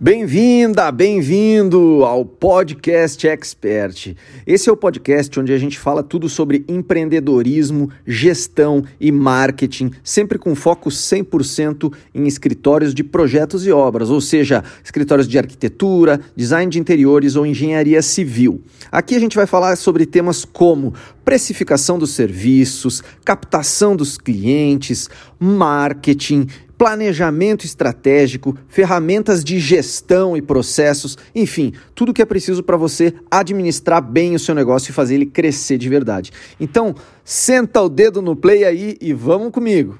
Bem-vinda, bem-vindo ao Podcast Expert. Esse é o podcast onde a gente fala tudo sobre empreendedorismo, gestão e marketing, sempre com foco 100% em escritórios de projetos e obras, ou seja, escritórios de arquitetura, design de interiores ou engenharia civil. Aqui a gente vai falar sobre temas como precificação dos serviços, captação dos clientes, marketing, planejamento estratégico, ferramentas de gestão e processos, enfim, tudo que é preciso para você administrar bem o seu negócio e fazer ele crescer de verdade. Então, senta o dedo no play aí e vamos comigo.